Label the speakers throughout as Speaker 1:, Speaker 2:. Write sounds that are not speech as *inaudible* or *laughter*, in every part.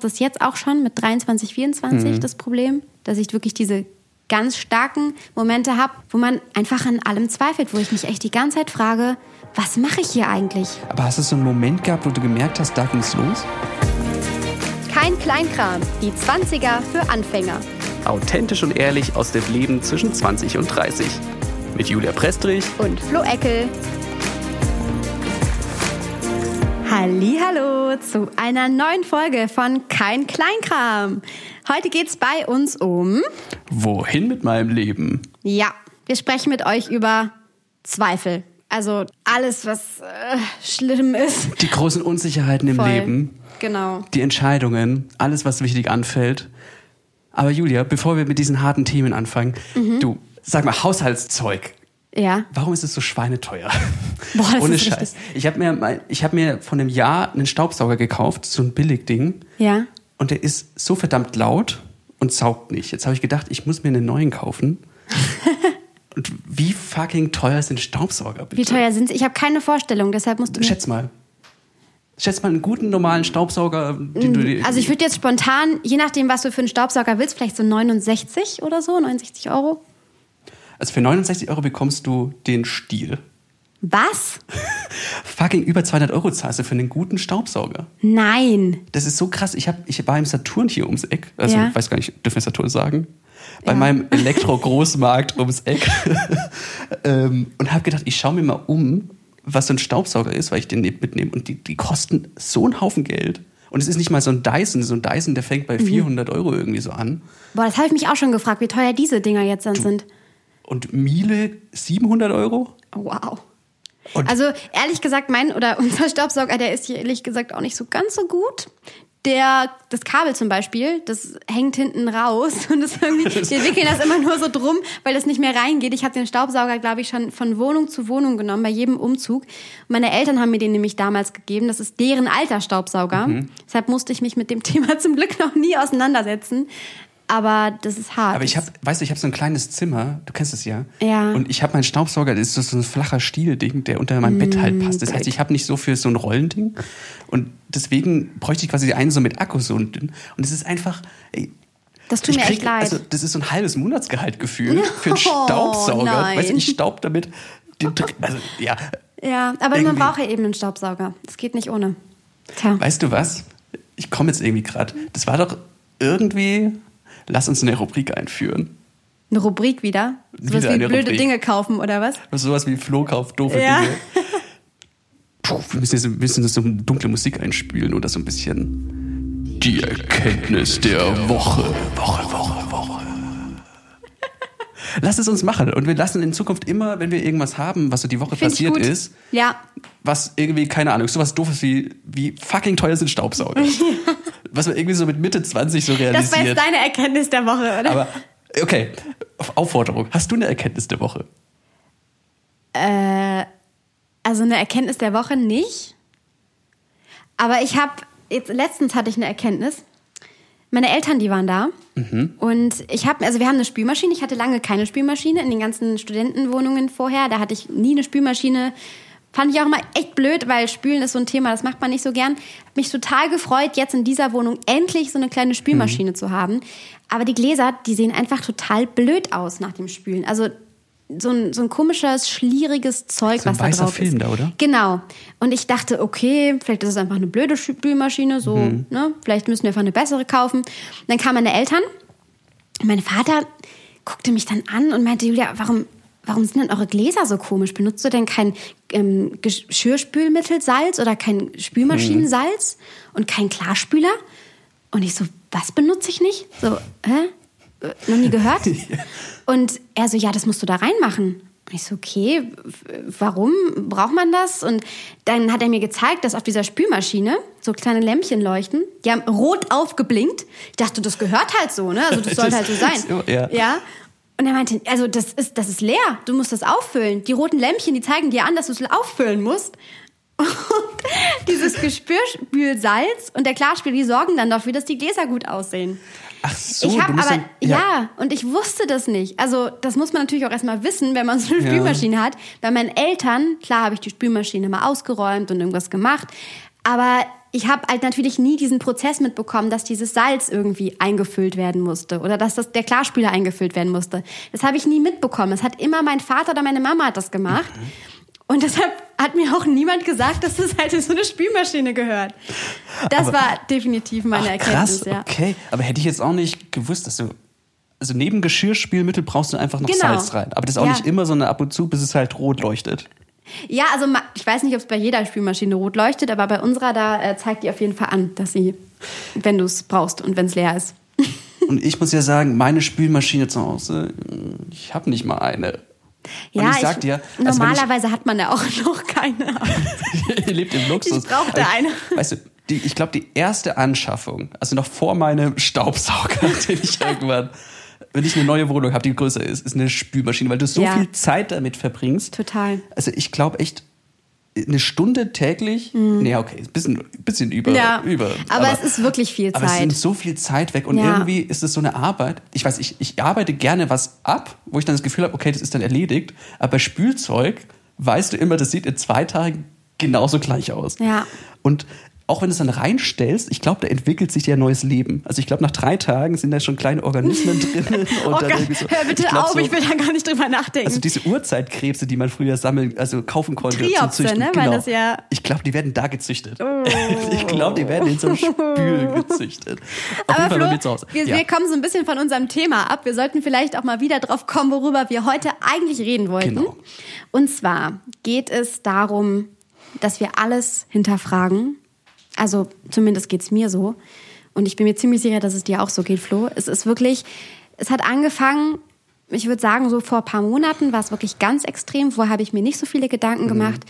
Speaker 1: habe das jetzt auch schon mit 23, 24
Speaker 2: Mhm.
Speaker 1: das Problem, dass ich wirklich diese ganz starken Momente habe, wo man einfach an allem zweifelt, wo ich mich echt die ganze Zeit frage, was mache ich hier eigentlich?
Speaker 2: Aber hast du so einen Moment gehabt, wo du gemerkt hast, da ging's los?
Speaker 1: Kein Kleinkram, die 20er für Anfänger.
Speaker 3: Authentisch und ehrlich aus dem Leben zwischen 20 und 30. Mit Julia Prestrich
Speaker 1: und Flo Eckel. Hallo zu einer neuen Folge von Kein Kleinkram. Heute geht's bei uns um
Speaker 3: Wohin mit meinem Leben?
Speaker 1: ja, wir sprechen mit euch über Zweifel. Also alles, was äh, schlimm ist.
Speaker 2: Die großen Unsicherheiten im
Speaker 1: Voll.
Speaker 2: Leben,
Speaker 1: Genau.
Speaker 2: die Entscheidungen, alles, was wichtig anfällt. Aber Julia, bevor wir mit diesen harten Themen anfangen,
Speaker 1: Mhm.
Speaker 2: du, sag mal, Haushaltszeug.
Speaker 1: Ja.
Speaker 2: Warum ist es so schweineteuer? *laughs*
Speaker 1: Boah, das
Speaker 2: Ohne
Speaker 1: ist
Speaker 2: Scheiß.
Speaker 1: richtig.
Speaker 2: Ich habe mir, ich hab mir vor einem Jahr einen Staubsauger gekauft, so ein Billigding.
Speaker 1: Ja.
Speaker 2: Und der ist so verdammt laut und saugt nicht. Jetzt habe ich gedacht, ich muss mir einen neuen kaufen. *laughs* und wie fucking teuer sind Staubsauger bitte?
Speaker 1: Wie teuer sind sie? Ich habe keine Vorstellung, deshalb musst du
Speaker 2: Schätz mal. Schätz mal einen guten normalen Staubsauger, den du dir.
Speaker 1: Also ich würde jetzt spontan, je nachdem, was du für einen Staubsauger willst, vielleicht so 69 oder so, 69 Euro.
Speaker 2: Also für 69 Euro bekommst du den Stiel.
Speaker 1: Was? *laughs*
Speaker 2: Fucking über 200 Euro zahlst du für einen guten Staubsauger.
Speaker 1: Nein.
Speaker 2: Das ist so krass. Ich, hab, ich war im Saturn hier ums Eck. Also,
Speaker 1: Ja.
Speaker 2: ich weiß gar nicht, dürfen wir Saturn sagen? Bei
Speaker 1: Ja.
Speaker 2: meinem Elektro-Großmarkt ums Eck. *laughs* ähm, und habe gedacht, ich schaue mir mal um, was so ein Staubsauger ist, weil ich den mitnehme. Und die, die kosten so einen Haufen Geld. Und es ist nicht mal so ein Dyson. So ein Dyson, der fängt bei
Speaker 1: Mhm.
Speaker 2: 400 Euro irgendwie so an.
Speaker 1: Boah, das habe ich mich auch schon gefragt, wie teuer diese Dinger jetzt dann sind.
Speaker 2: Und Miele 700 Euro?
Speaker 1: Wow.
Speaker 2: Und-
Speaker 1: also ehrlich gesagt, mein oder unser Staubsauger, der ist hier ehrlich gesagt auch nicht so ganz so gut. Der, das Kabel zum Beispiel, das hängt hinten raus *laughs* und das irgendwie, *laughs* wir wickeln das immer nur so drum, weil das nicht mehr reingeht. Ich habe den Staubsauger, glaube ich, schon von Wohnung zu Wohnung genommen, bei jedem Umzug. Meine Eltern haben mir den nämlich damals gegeben. Das ist deren alter Staubsauger.
Speaker 2: Mhm.
Speaker 1: Deshalb musste ich mich mit dem *laughs* Thema zum Glück noch nie auseinandersetzen. Aber das ist hart.
Speaker 2: Aber ich habe, weißt du, ich habe so ein kleines Zimmer, du kennst es ja.
Speaker 1: Ja.
Speaker 2: Und ich habe meinen Staubsauger, das ist so ein flacher Stielding, der unter mein Bett
Speaker 1: Mm,
Speaker 2: halt passt. Das heißt, ich habe nicht so für so ein Rollending. Und deswegen bräuchte ich quasi einen so mit Akku so. Und es ist einfach. Ey,
Speaker 1: Das tut
Speaker 2: ich
Speaker 1: mir
Speaker 2: krieg-
Speaker 1: echt leid.
Speaker 2: Also, das ist so ein halbes Monatsgehalt gefühlt für einen *laughs*
Speaker 1: Oh,
Speaker 2: Staubsauger.
Speaker 1: nein.
Speaker 2: Weißt du, ich staub damit. Den, also, ja.
Speaker 1: Ja, aber man
Speaker 2: Irgendwie.
Speaker 1: braucht ja eben einen Staubsauger. Das geht nicht ohne. Tja.
Speaker 2: Weißt du was? Ich komme jetzt irgendwie gerade. Das war doch irgendwie. Lass uns eine Rubrik einführen.
Speaker 1: Eine Rubrik wieder? Sowas
Speaker 2: Wieder
Speaker 1: wie blöde
Speaker 2: Rubrik.
Speaker 1: Dinge kaufen oder was?
Speaker 2: Sowas wie Flo kauft doofe
Speaker 1: Ja.
Speaker 2: Dinge. *laughs* Puh, wir müssen jetzt ein bisschen so dunkle Musik einspielen oder so ein bisschen die Erkenntnis der Woche. Woche, Woche, Woche. Lass es uns machen und wir lassen in Zukunft immer, wenn wir irgendwas haben, was so die Woche
Speaker 1: Find
Speaker 2: passiert ist,
Speaker 1: Ja.
Speaker 2: was irgendwie, keine Ahnung, sowas doofes wie, wie fucking teuer sind Staubsauger. *laughs* Was man irgendwie so mit Mitte 20 so
Speaker 1: Das war jetzt
Speaker 2: realisiert.
Speaker 1: deine Erkenntnis der Woche, oder?
Speaker 2: Aber, okay, auf Aufforderung. Hast du eine Erkenntnis der Woche?
Speaker 1: also eine Erkenntnis der Woche nicht. Aber ich habe, jetzt letztens hatte ich eine Erkenntnis. Meine Eltern, die waren da. Und ich habe, also wir haben eine Spülmaschine. Ich hatte lange keine Spülmaschine in den ganzen Studentenwohnungen vorher. Da hatte ich nie eine Spülmaschine. Fand ich auch immer echt blöd, weil Spülen ist so ein Thema, das macht man nicht so gern. Hab mich total gefreut, jetzt in dieser Wohnung endlich so eine kleine Spülmaschine zu haben. Aber die Gläser, die sehen einfach total blöd aus nach dem Spülen. Also so ein, so ein komisches, schlieriges Zeug,
Speaker 2: So
Speaker 1: was da drauf
Speaker 2: Film
Speaker 1: ist.
Speaker 2: da, oder?
Speaker 1: Genau. Und ich dachte, okay, vielleicht ist es einfach eine blöde Spülmaschine, so,
Speaker 2: Mhm.
Speaker 1: ne? Vielleicht müssen wir einfach eine bessere kaufen. Und dann kamen meine Eltern. Mein Vater guckte mich dann an und meinte, Julia, warum, warum sind denn eure Gläser so komisch? Benutzt du denn kein ähm, Geschirrspülmittelsalz oder kein Spülmaschinensalz und kein Klarspüler? Und ich so, was benutze ich nicht? So, hä? Äh, Noch nie gehört? *laughs* Und er so, ja, das musst du da reinmachen. Und ich so, okay, warum braucht man das? Und dann hat er mir gezeigt, dass auf dieser Spülmaschine so kleine Lämpchen leuchten. Die haben rot aufgeblinkt. Ich dachte, das gehört halt so, ne? Also das *laughs* sollte halt so sein.
Speaker 2: So, ja.
Speaker 1: ja. Und er meinte, also das ist, das ist leer. Du musst das auffüllen. Die roten Lämpchen, die zeigen dir an, dass du es auffüllen musst. Und *laughs* dieses Gespürspülsalz und der Klarspiel, die sorgen dann dafür, dass die Gläser gut aussehen.
Speaker 2: Ach so,
Speaker 1: ich habe aber,
Speaker 2: dann-
Speaker 1: ja. und ich wusste das nicht. Also, das muss man natürlich auch erstmal wissen, wenn man so eine
Speaker 2: Ja.
Speaker 1: Spülmaschine hat. Bei meinen Eltern, klar habe ich die Spülmaschine mal ausgeräumt und irgendwas gemacht, aber ich habe halt natürlich nie diesen Prozess mitbekommen, dass dieses Salz irgendwie eingefüllt werden musste oder dass das, der Klarspüler eingefüllt werden musste. Das habe ich nie mitbekommen. Das hat immer mein Vater oder meine Mama hat das gemacht. Und deshalb hat mir auch niemand gesagt, dass das halt in so eine Spülmaschine gehört. Das
Speaker 2: Aber-
Speaker 1: war definitiv meine
Speaker 2: Ach,
Speaker 1: Erkenntnis,
Speaker 2: krass,
Speaker 1: ja.
Speaker 2: okay. Aber hätte ich jetzt auch nicht gewusst, dass du. Also neben Geschirrspülmittel brauchst du einfach noch
Speaker 1: Genau.
Speaker 2: Salz rein. Aber das ist auch
Speaker 1: Ja.
Speaker 2: nicht immer, sondern ab und zu, bis es halt rot leuchtet.
Speaker 1: Ja, also ich weiß nicht, ob es bei jeder Spülmaschine rot leuchtet, aber bei unserer, da äh, zeigt die auf jeden Fall an, dass sie, wenn du es brauchst und wenn es leer ist. *laughs*
Speaker 2: Und ich muss ja sagen, meine Spülmaschine zu Hause, ich habe nicht mal eine. Und
Speaker 1: Ja,
Speaker 2: ich sag dir, also wenn ich-
Speaker 1: normalerweise hat man ja auch *laughs* noch keine. *laughs*
Speaker 2: Ihr lebt im Luxus.
Speaker 1: Ich brauchte
Speaker 2: Aber
Speaker 1: eine.
Speaker 2: Weißt du, die, ich glaube, die erste Anschaffung, also noch vor meinem Staubsauger, den ich irgendwann, wenn ich eine neue Wohnung habe, die größer ist, ist eine Spülmaschine, weil du so
Speaker 1: Ja.
Speaker 2: viel Zeit damit verbringst.
Speaker 1: Total.
Speaker 2: Also ich glaube echt, eine Stunde täglich, nee, okay, ein bisschen, bisschen über.
Speaker 1: Mhm. Ja,
Speaker 2: über
Speaker 1: aber es ist wirklich viel
Speaker 2: aber es
Speaker 1: Zeit.
Speaker 2: nimmt so viel Zeit weg und
Speaker 1: Ja.
Speaker 2: irgendwie ist es so eine Arbeit. Ich weiß, ich, ich arbeite gerne was ab, wo ich dann das Gefühl habe, okay, das ist dann erledigt. Aber bei Spielzeug weißt du immer, das sieht in zwei Tagen genauso gleich aus.
Speaker 1: Ja.
Speaker 2: Und auch wenn du es dann reinstellst, ich glaube, da entwickelt sich ja ein neues Leben. Also ich glaube, nach drei Tagen sind da schon kleine Organismen *laughs* drin. Und
Speaker 1: Oh
Speaker 2: dann
Speaker 1: Gott,
Speaker 2: so-
Speaker 1: hör bitte
Speaker 2: glaub
Speaker 1: auf,
Speaker 2: so-
Speaker 1: ich will da gar nicht drüber nachdenken.
Speaker 2: also diese Urzeitkrebse, die man früher sammeln, also kaufen konnte zum
Speaker 1: Triopse,
Speaker 2: Züchten.
Speaker 1: ne, war das ja. Oh.
Speaker 2: Ich glaube, die werden da gezüchtet. *laughs* Ich glaube, die werden in so einem Spül *laughs* gezüchtet. Auf jeden
Speaker 1: Aber
Speaker 2: Fall
Speaker 1: Flo,
Speaker 2: Hause.
Speaker 1: wir,
Speaker 2: Ja.
Speaker 1: wir kommen so ein bisschen von unserem Thema ab. Wir sollten vielleicht auch mal wieder drauf kommen, worüber wir heute eigentlich reden wollten.
Speaker 2: Genau.
Speaker 1: Und zwar geht es darum, dass wir alles hinterfragen. Also zumindest geht's mir so. Und ich bin mir ziemlich sicher, dass es dir auch so geht, Flo. Es ist wirklich, es hat angefangen, ich würde sagen, so vor ein paar Monaten war es wirklich ganz extrem. Vorher habe ich mir nicht so viele Gedanken gemacht,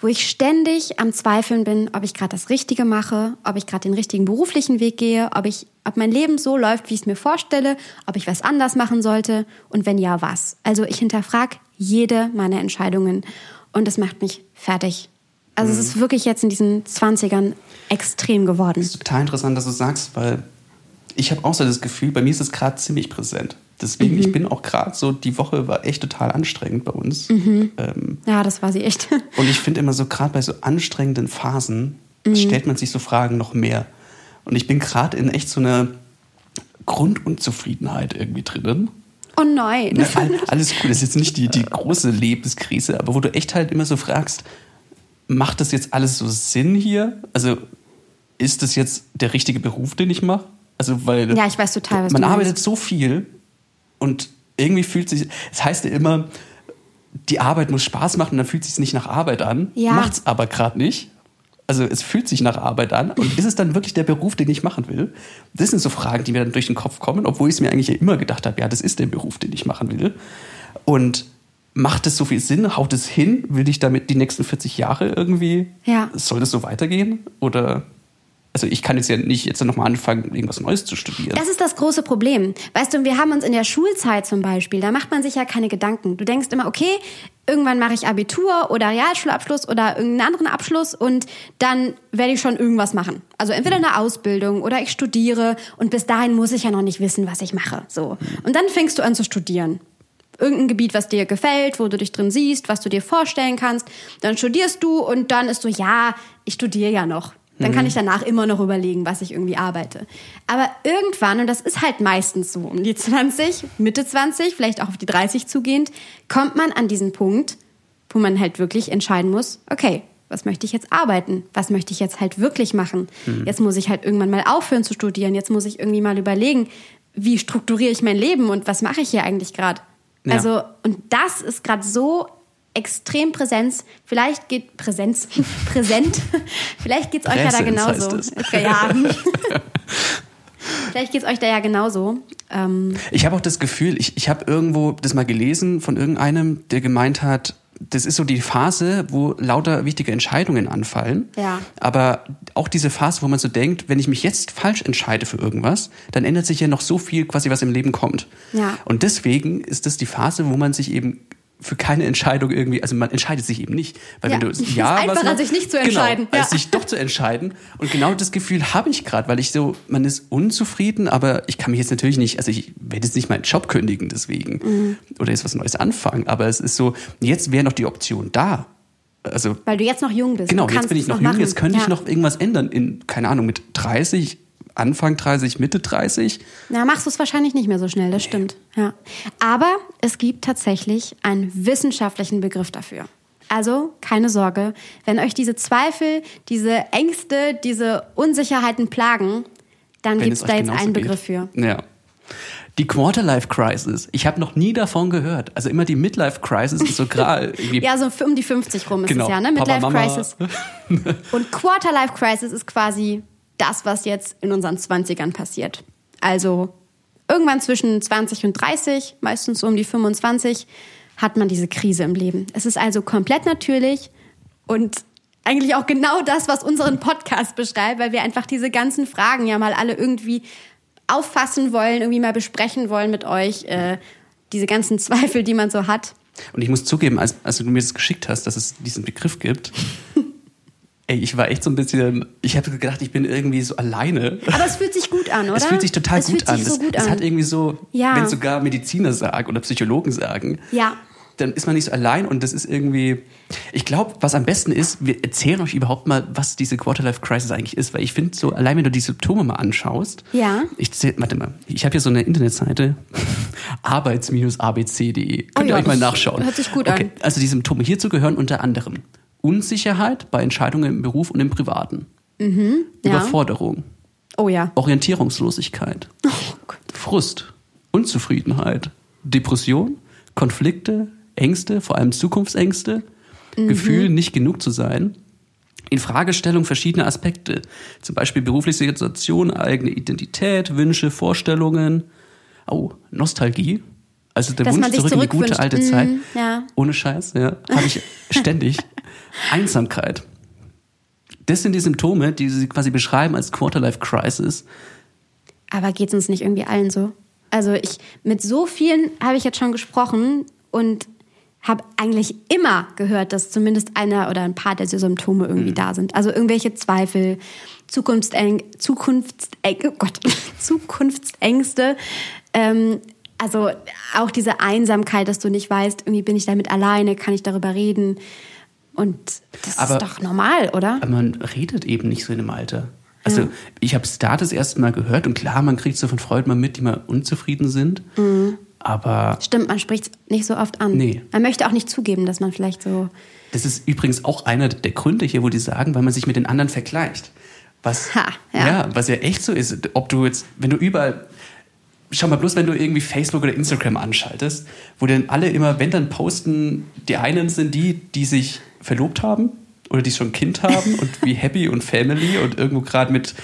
Speaker 1: wo ich ständig am Zweifeln bin, ob ich gerade das Richtige mache, ob ich gerade den richtigen beruflichen Weg gehe, ob ich, ob mein Leben so läuft, wie ich es mir vorstelle, ob ich was anders machen sollte und wenn ja, was. Also ich hinterfrage jede meiner Entscheidungen und das macht mich fertig. Also es ist wirklich jetzt in diesen 20ern extrem geworden.
Speaker 2: ist total interessant, dass du sagst, weil ich habe auch so das Gefühl, bei mir ist es gerade ziemlich präsent. Deswegen,
Speaker 1: Mhm.
Speaker 2: ich bin auch gerade so, die Woche war echt total anstrengend bei uns. Ähm,
Speaker 1: Ja, das war sie echt. *laughs*
Speaker 2: und ich finde immer so, gerade bei so anstrengenden Phasen,
Speaker 1: Mhm.
Speaker 2: stellt man sich so Fragen noch mehr. Und ich bin gerade in echt so einer Grundunzufriedenheit irgendwie drinnen.
Speaker 1: Oh nein.
Speaker 2: Ne, all, *laughs* alles gut, das ist jetzt nicht die, die große Lebenskrise, aber wo du echt halt immer so fragst, macht das jetzt alles so Sinn hier? Also ist das jetzt der richtige Beruf, den ich mache? Also weil
Speaker 1: Ja, ich weiß total, was
Speaker 2: man arbeitet so viel und irgendwie fühlt sich, es heißt ja immer, die Arbeit muss Spaß machen, dann fühlt es sich nicht nach Arbeit an,
Speaker 1: Ja.
Speaker 2: macht's aber gerade nicht. Also es fühlt sich nach Arbeit an und ist es dann wirklich der Beruf, den ich machen will? Das sind so Fragen, die mir dann durch den Kopf kommen, obwohl ich es mir eigentlich ja immer gedacht habe, ja, das ist der Beruf, den ich machen will. Und macht es so viel Sinn? Haut es hin? Will ich damit die nächsten 40 Jahre irgendwie?
Speaker 1: Ja.
Speaker 2: Soll das so weitergehen? Oder also ich kann jetzt ja nicht jetzt nochmal anfangen, irgendwas Neues zu studieren.
Speaker 1: Das ist das große Problem. Weißt du, wir haben uns in der Schulzeit zum Beispiel, da macht man sich ja keine Gedanken. Du denkst immer, okay, irgendwann mache ich Abitur oder Realschulabschluss oder irgendeinen anderen Abschluss und dann werde ich schon irgendwas machen. Also entweder eine Ausbildung oder ich studiere und bis dahin muss ich ja noch nicht wissen, was ich mache. So. Und dann fängst du an zu studieren. Irgendein Gebiet, was dir gefällt, wo du dich drin siehst, was du dir vorstellen kannst. Dann studierst du und dann ist so, ja, ich studiere ja noch. Dann kann ich danach immer noch überlegen, was ich irgendwie arbeite. Aber irgendwann, und das ist halt meistens so, um die 20, Mitte 20, vielleicht auch auf die 30 zugehend, kommt man an diesen Punkt, wo man halt wirklich entscheiden muss, okay, was möchte ich jetzt arbeiten? Was möchte ich jetzt halt wirklich machen? Jetzt muss ich halt irgendwann mal aufhören zu studieren. Jetzt muss ich irgendwie mal überlegen, wie strukturiere ich mein Leben und was mache ich hier eigentlich gerade?
Speaker 2: Ja.
Speaker 1: Also, und das ist gerade so extrem Präsenz. Vielleicht geht Präsenz, *laughs* präsent. Vielleicht geht's euch ja da
Speaker 2: Präsenz
Speaker 1: genauso.
Speaker 2: heißt es.
Speaker 1: Ja. *laughs* Vielleicht geht's euch da ja genauso. Ähm,
Speaker 2: Ich habe auch das Gefühl, ich, ich habe irgendwo das mal gelesen von irgendeinem, der gemeint hat, das ist so die Phase, wo lauter wichtige Entscheidungen anfallen.
Speaker 1: Ja.
Speaker 2: Aber auch diese Phase, wo man so denkt, wenn ich mich jetzt falsch entscheide für irgendwas, dann ändert sich ja noch so viel, quasi was im Leben kommt.
Speaker 1: Ja.
Speaker 2: Und deswegen ist das die Phase, wo man sich eben für keine Entscheidung irgendwie, also man entscheidet sich eben nicht. Weil
Speaker 1: Ja.
Speaker 2: wenn du
Speaker 1: Es ist
Speaker 2: ja was
Speaker 1: einfacher, sich nicht zu entscheiden.
Speaker 2: Genau, als
Speaker 1: Ja.
Speaker 2: sich doch zu entscheiden. Und genau das Gefühl habe ich gerade, weil ich so, man ist unzufrieden, aber ich kann mich jetzt natürlich nicht, also ich werde jetzt nicht meinen Job kündigen deswegen
Speaker 1: Mhm.
Speaker 2: oder jetzt was Neues anfangen, aber es ist so, jetzt wäre noch die Option da. Also
Speaker 1: Weil du jetzt noch jung bist.
Speaker 2: Genau, jetzt bin ich noch
Speaker 1: noch
Speaker 2: jung,
Speaker 1: machen.
Speaker 2: jetzt könnte ich
Speaker 1: Ja.
Speaker 2: noch irgendwas ändern. In, keine Ahnung, mit 30, Anfang 30, Mitte 30.
Speaker 1: Na, machst du es wahrscheinlich nicht mehr so schnell, das stimmt. Ja. Aber es gibt tatsächlich einen wissenschaftlichen Begriff dafür. Also keine Sorge, wenn euch diese Zweifel, diese Ängste, diese Unsicherheiten plagen, dann gibt
Speaker 2: es
Speaker 1: da jetzt einen
Speaker 2: geht.
Speaker 1: Begriff für.
Speaker 2: Ja. Die Quarterlife Crisis. Ich habe noch nie davon gehört. Also immer die Midlife Crisis ist so gerade. *laughs*
Speaker 1: Ja, so um die 50 rum ist
Speaker 2: Genau.
Speaker 1: es ja, ne? Midlife. Crisis. *laughs* Und Quarterlife Crisis ist quasi das, was jetzt in unseren 20ern passiert. Also irgendwann zwischen 20 und 30, meistens so um die 25, hat man diese Krise im Leben. Es ist also komplett natürlich und eigentlich auch genau das, was unseren Podcast beschreibt, weil wir einfach diese ganzen Fragen ja mal alle irgendwie auffassen wollen, irgendwie mal besprechen wollen mit euch. Äh, diese ganzen *laughs* Zweifel, die man so hat.
Speaker 2: Und ich muss zugeben, als, als du mir das geschickt hast, dass es diesen Begriff gibt, ey, ich war echt so ein bisschen, ich habe gedacht, ich bin irgendwie so alleine.
Speaker 1: Aber es fühlt sich gut an, oder?
Speaker 2: Es fühlt sich total
Speaker 1: es
Speaker 2: gut
Speaker 1: fühlt
Speaker 2: an.
Speaker 1: Sich so
Speaker 2: das,
Speaker 1: gut
Speaker 2: das
Speaker 1: an.
Speaker 2: hat irgendwie so,
Speaker 1: Ja.
Speaker 2: wenn sogar Mediziner sagen oder Psychologen sagen,
Speaker 1: Ja.
Speaker 2: dann ist man nicht so allein und das ist irgendwie, ich glaube, was am besten ist, wir erzählen euch überhaupt mal, was diese Quarterlife Crisis eigentlich ist, weil ich finde so, allein wenn du die Symptome mal anschaust,
Speaker 1: Ja.
Speaker 2: ich warte mal, ich habe hier so eine Internetseite, *laughs* arbeits-abc.de, könnt
Speaker 1: Oh
Speaker 2: ihr
Speaker 1: ja,
Speaker 2: euch mal
Speaker 1: das
Speaker 2: nachschauen.
Speaker 1: hört sich gut
Speaker 2: okay.
Speaker 1: an.
Speaker 2: Also die Symptome hierzu gehören unter anderem Unsicherheit bei Entscheidungen im Beruf und im Privaten,
Speaker 1: Mhm. ja.
Speaker 2: Überforderung,
Speaker 1: Oh ja.
Speaker 2: Orientierungslosigkeit, *laughs* Frust, Unzufriedenheit, Depression, Konflikte, Ängste, vor allem Zukunftsängste,
Speaker 1: Mhm.
Speaker 2: Gefühl, nicht genug zu sein, Infragestellung verschiedener Aspekte, zum Beispiel berufliche Situation, eigene Identität, Wünsche, Vorstellungen, oh, Nostalgie, also der
Speaker 1: Dass
Speaker 2: Wunsch zurück in die gute alte
Speaker 1: Mhm,
Speaker 2: Zeit,
Speaker 1: ja.
Speaker 2: ohne Scheiß, ja, habe ich *laughs* ständig. Einsamkeit. Das sind die Symptome, die sie quasi beschreiben als Quarterlife Crisis.
Speaker 1: Aber geht es uns nicht irgendwie allen so? Also ich, mit so vielen habe ich jetzt schon gesprochen und habe eigentlich immer gehört, dass zumindest einer oder ein paar dieser Symptome
Speaker 2: Mhm.
Speaker 1: irgendwie da sind. Also irgendwelche Zweifel, Zukunftsäng Zukunftsäng oh Gott, *laughs* Zukunftsängste. Ähm, also auch diese Einsamkeit, dass du nicht weißt, irgendwie bin ich damit alleine, kann ich darüber reden. Und das
Speaker 2: Aber-
Speaker 1: ist doch normal, oder?
Speaker 2: Aber man redet eben nicht so in dem Alter. Also ich habe es da das erste Mal gehört und klar, man kriegt so von Freunden mal mit, die mal unzufrieden sind. Aber
Speaker 1: Stimmt, man spricht es nicht so oft an.
Speaker 2: Nee.
Speaker 1: Man möchte auch nicht zugeben, dass man vielleicht so.
Speaker 2: das ist übrigens auch einer der Gründe hier, wo die sagen, weil man sich mit den anderen vergleicht. Was,
Speaker 1: Ha, ja.
Speaker 2: was ja echt so ist. Ob du jetzt, wenn du überall, schau mal bloß, wenn du irgendwie Facebook oder Instagram anschaltest, wo dann alle immer, wenn dann posten, die einen sind die, die sich verlobt haben oder die schon ein Kind haben und *laughs* wie happy und family und irgendwo gerade mit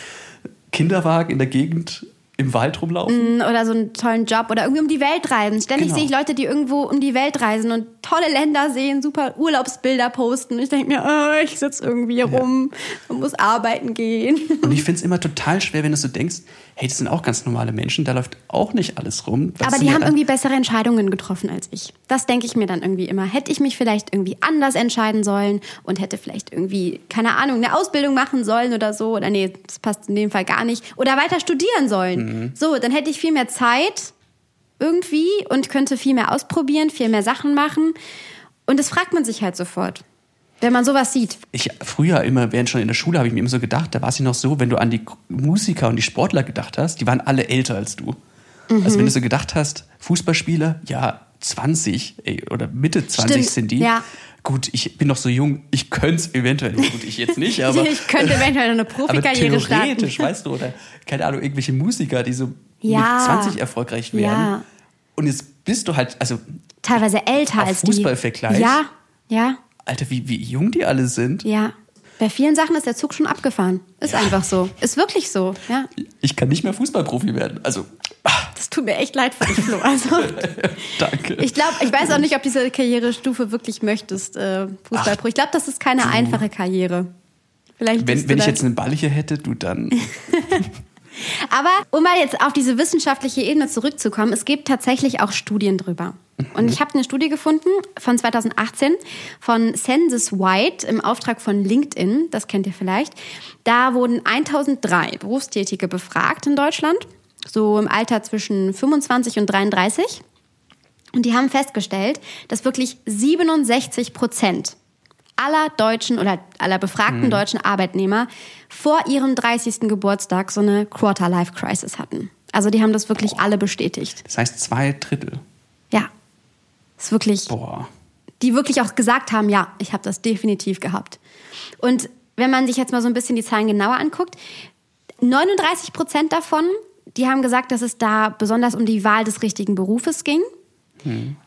Speaker 2: Kinderwagen in der Gegend im Wald rumlaufen.
Speaker 1: Oder so einen tollen Job oder irgendwie um die Welt reisen. Ständig
Speaker 2: Genau.
Speaker 1: sehe ich Leute, die irgendwo um die Welt reisen und tolle Länder sehen, super Urlaubsbilder posten. Ich denke mir, oh, ich sitze irgendwie hier rum und muss arbeiten gehen.
Speaker 2: Und ich *laughs* finde es immer total schwer, wenn du so denkst, hey, das sind auch ganz normale Menschen, da läuft auch nicht alles rum. Das
Speaker 1: Aber die
Speaker 2: ja
Speaker 1: haben irgendwie bessere Entscheidungen getroffen als ich. Das denke ich mir dann irgendwie immer. Hätte ich mich vielleicht irgendwie anders entscheiden sollen und hätte vielleicht irgendwie, keine Ahnung, eine Ausbildung machen sollen oder so. Oder nee, das passt in dem Fall gar nicht. Oder weiter studieren sollen.
Speaker 2: Mhm.
Speaker 1: So, dann hätte ich viel mehr Zeit irgendwie und könnte viel mehr ausprobieren, viel mehr Sachen machen. Und das fragt man sich halt sofort, wenn man sowas sieht.
Speaker 2: Ich früher immer, während schon in der Schule, habe ich mir immer so gedacht, da war es ja noch so, wenn du an die Musiker und die Sportler gedacht hast, die waren alle älter als du. Also wenn du so gedacht hast, Fußballspieler, ja, 20 ey, oder Mitte 20
Speaker 1: Stimmt,
Speaker 2: sind die.
Speaker 1: ja.
Speaker 2: Gut, ich bin noch so jung, ich könnte es eventuell, gut, ich jetzt nicht, aber, *laughs*
Speaker 1: ich könnte eventuell eine *laughs* Profikarriere starten.
Speaker 2: theoretisch, weißt du, oder keine Ahnung, irgendwelche Musiker, die so
Speaker 1: Ja.
Speaker 2: mit 20 erfolgreich werden.
Speaker 1: Ja.
Speaker 2: Und jetzt bist du halt, also,
Speaker 1: Teilweise älter als die.
Speaker 2: Fußballvergleich?
Speaker 1: Ja, ja.
Speaker 2: Alter, wie, wie jung die alle sind.
Speaker 1: Ja. Bei vielen Sachen ist der Zug schon abgefahren. Ist einfach so. Ist wirklich so. Ja.
Speaker 2: Ich kann nicht mehr Fußballprofi werden. Also, ah,
Speaker 1: tut mir echt leid für dich, Flo. Also, *laughs*
Speaker 2: danke.
Speaker 1: ich glaube, ich weiß auch nicht, ob diese Karrierestufe wirklich möchtest, äh, Fußballpro. Ich glaube, das ist keine einfache Karriere. Vielleicht
Speaker 2: wenn
Speaker 1: du
Speaker 2: wenn ich jetzt einen Ball hier hätte, du dann. *laughs*
Speaker 1: Aber um mal jetzt auf diese wissenschaftliche Ebene zurückzukommen, es gibt tatsächlich auch Studien drüber. Und ich habe eine Studie gefunden von 2018 von Census White im Auftrag von LinkedIn, das kennt ihr vielleicht. Da wurden 1003 Berufstätige befragt in Deutschland, so im Alter zwischen 25 und 33. Und die haben festgestellt, dass wirklich 67 Prozent aller deutschen oder aller befragten deutschen Arbeitnehmer vor ihrem 30. Geburtstag so eine Quarter-Life-Crisis hatten. Also die haben das wirklich alle bestätigt.
Speaker 2: Das heißt zwei Drittel.
Speaker 1: Ja. Ist wirklich
Speaker 2: Boah.
Speaker 1: die wirklich auch gesagt haben, ja, ich habe das definitiv gehabt. Und wenn man sich jetzt mal so ein bisschen die Zahlen genauer anguckt, 39 Prozent davon, die haben gesagt, dass es da besonders um die Wahl des richtigen Berufes ging.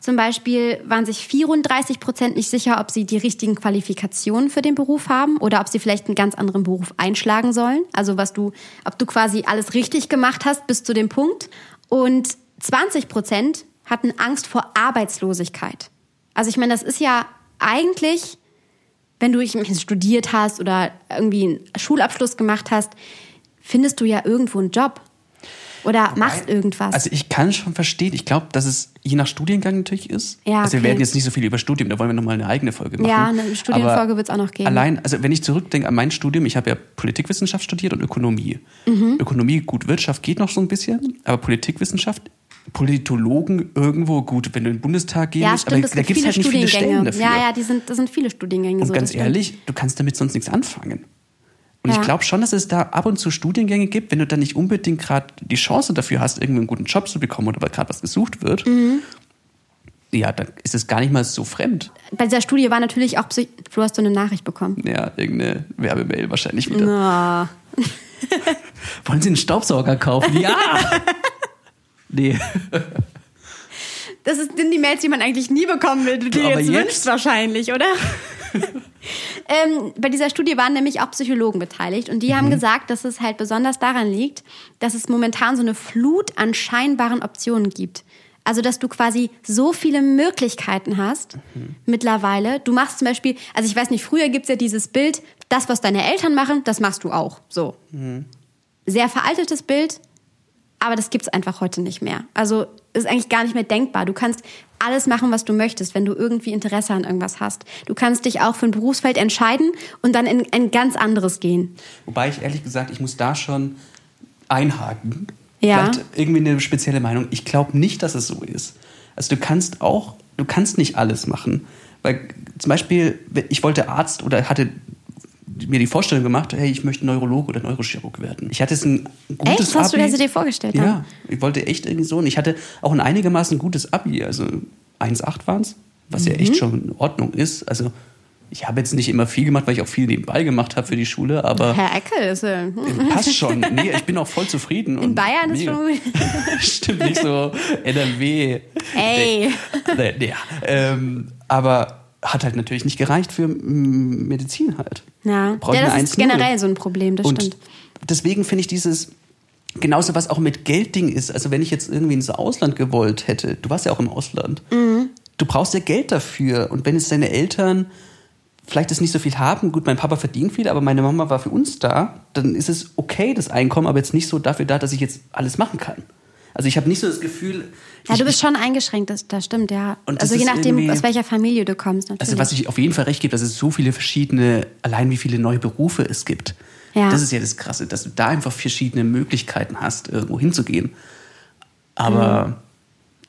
Speaker 1: Zum Beispiel waren sich 34 Prozent nicht sicher, ob sie die richtigen Qualifikationen für den Beruf haben oder ob sie vielleicht einen ganz anderen Beruf einschlagen sollen. Also was du, ob du quasi alles richtig gemacht hast bis zu dem Punkt. Und 20 Prozent hatten Angst vor Arbeitslosigkeit. Also ich meine, das ist ja eigentlich, wenn du studiert hast oder irgendwie einen Schulabschluss gemacht hast, findest du ja irgendwo einen Job oder machst irgendwas.
Speaker 2: Also ich kann schon verstehen, ich glaube, dass es je nach Studiengang natürlich ist.
Speaker 1: Ja,
Speaker 2: Also wir
Speaker 1: okay.
Speaker 2: werden jetzt nicht so viel über Studium, da wollen wir nochmal eine eigene Folge machen.
Speaker 1: Ja, eine Studienfolge
Speaker 2: Aber
Speaker 1: wird's auch noch geben.
Speaker 2: Allein, also wenn ich zurückdenke an mein Studium, ich habe ja Politikwissenschaft studiert und Ökonomie.
Speaker 1: Mhm.
Speaker 2: Ökonomie, gut, Wirtschaft geht noch so ein bisschen, aber Politikwissenschaft, Politologen irgendwo, gut, wenn du in den Bundestag gehen
Speaker 1: ja, stimmt,
Speaker 2: aber
Speaker 1: es
Speaker 2: da
Speaker 1: gibt
Speaker 2: es
Speaker 1: viele
Speaker 2: halt nicht viele
Speaker 1: Studiengänge.
Speaker 2: Stellen dafür.
Speaker 1: Ja, ja, die sind, das sind viele Studiengänge
Speaker 2: Und
Speaker 1: so.
Speaker 2: ganz ehrlich, du kannst damit sonst nichts anfangen. Und
Speaker 1: Ja.
Speaker 2: ich glaube schon, dass es da ab und zu Studiengänge gibt, wenn du dann nicht unbedingt gerade die Chance dafür hast, irgendwie einen guten Job zu bekommen oder weil gerade was gesucht wird.
Speaker 1: Mhm.
Speaker 2: Ja, dann ist es gar nicht mal so fremd.
Speaker 1: Bei dieser Studie war natürlich auch, Psych du hast so eine Nachricht bekommen.
Speaker 2: Ja, irgendeine Werbemail wahrscheinlich wieder.
Speaker 1: Na, *laughs*
Speaker 2: Wollen Sie einen Staubsauger kaufen? Ja! *laughs* nee.
Speaker 1: das ist, sind die Mails, die man eigentlich nie bekommen will, die du dir jetzt,
Speaker 2: jetzt?
Speaker 1: wünschst wahrscheinlich, oder? *laughs* *laughs* ähm, bei dieser Studie waren nämlich auch Psychologen beteiligt und die haben gesagt, dass es halt besonders daran liegt, dass es momentan so eine Flut an scheinbaren Optionen gibt. Also, dass du quasi so viele Möglichkeiten hast mittlerweile. Du machst zum Beispiel, also ich weiß nicht, früher gibt's ja dieses Bild, das, was deine Eltern machen, das machst du auch. So. Sehr veraltetes Bild, aber das gibt's einfach heute nicht mehr. Also ist eigentlich gar nicht mehr denkbar. Du kannst alles machen, was du möchtest, wenn du irgendwie Interesse an irgendwas hast. Du kannst dich auch für ein Berufsfeld entscheiden und dann in ein ganz anderes gehen.
Speaker 2: Wobei ich ehrlich gesagt, ich muss da schon einhaken.
Speaker 1: Ja.
Speaker 2: Vielleicht irgendwie eine spezielle Meinung. Ich glaube nicht, dass es so ist. Also du kannst auch, du kannst nicht alles machen. Weil zum Beispiel, ich wollte Arzt oder hatte mir die Vorstellung gemacht, hey, ich möchte Neurologe oder Neurochirurg werden. Ich hatte es ein gutes
Speaker 1: Echt? Hast du
Speaker 2: Abi.
Speaker 1: dir das dir vorgestellt?
Speaker 2: Ja,
Speaker 1: dann?
Speaker 2: ich wollte echt irgendwie so. Und ich hatte auch ein einigermaßen gutes Abi. Also 1,8 waren es, was ja
Speaker 1: Mhm.
Speaker 2: echt schon in Ordnung ist. Also ich habe jetzt nicht immer viel gemacht, weil ich auch viel nebenbei gemacht habe für die Schule, aber
Speaker 1: Herr Eckel ist. Äh, hm. *laughs*
Speaker 2: passt schon. Nee, ich bin auch voll zufrieden.
Speaker 1: In Bayern ist schon. *laughs*
Speaker 2: Stimmt nicht so NRW.
Speaker 1: Ey.
Speaker 2: Nee, nee, ja. ähm, aber hat halt natürlich nicht gereicht für Medizin halt.
Speaker 1: Ja, ja das ist
Speaker 2: 1,0.
Speaker 1: generell so ein Problem, das
Speaker 2: Und
Speaker 1: stimmt.
Speaker 2: deswegen finde ich dieses, genauso was auch mit Geldding ist, also wenn ich jetzt irgendwie ins Ausland gewollt hätte, du warst ja auch im Ausland,
Speaker 1: Mhm.
Speaker 2: du brauchst ja Geld dafür. Und wenn jetzt deine Eltern vielleicht das nicht so viel haben, gut, mein Papa verdient viel, aber meine Mama war für uns da, dann ist es okay, das Einkommen, aber jetzt nicht so dafür da, dass ich jetzt alles machen kann. Also ich habe nicht so das Gefühl,
Speaker 1: Ja, du bist schon eingeschränkt, das, das stimmt, ja. Also je nachdem, aus welcher Familie du kommst, natürlich.
Speaker 2: Also was ich auf jeden Fall recht gebe, dass es so viele verschiedene, allein wie viele neue Berufe es gibt.
Speaker 1: Ja.
Speaker 2: Das ist ja das Krasse, dass du da einfach verschiedene Möglichkeiten hast, irgendwo hinzugehen. Aber
Speaker 1: Mhm.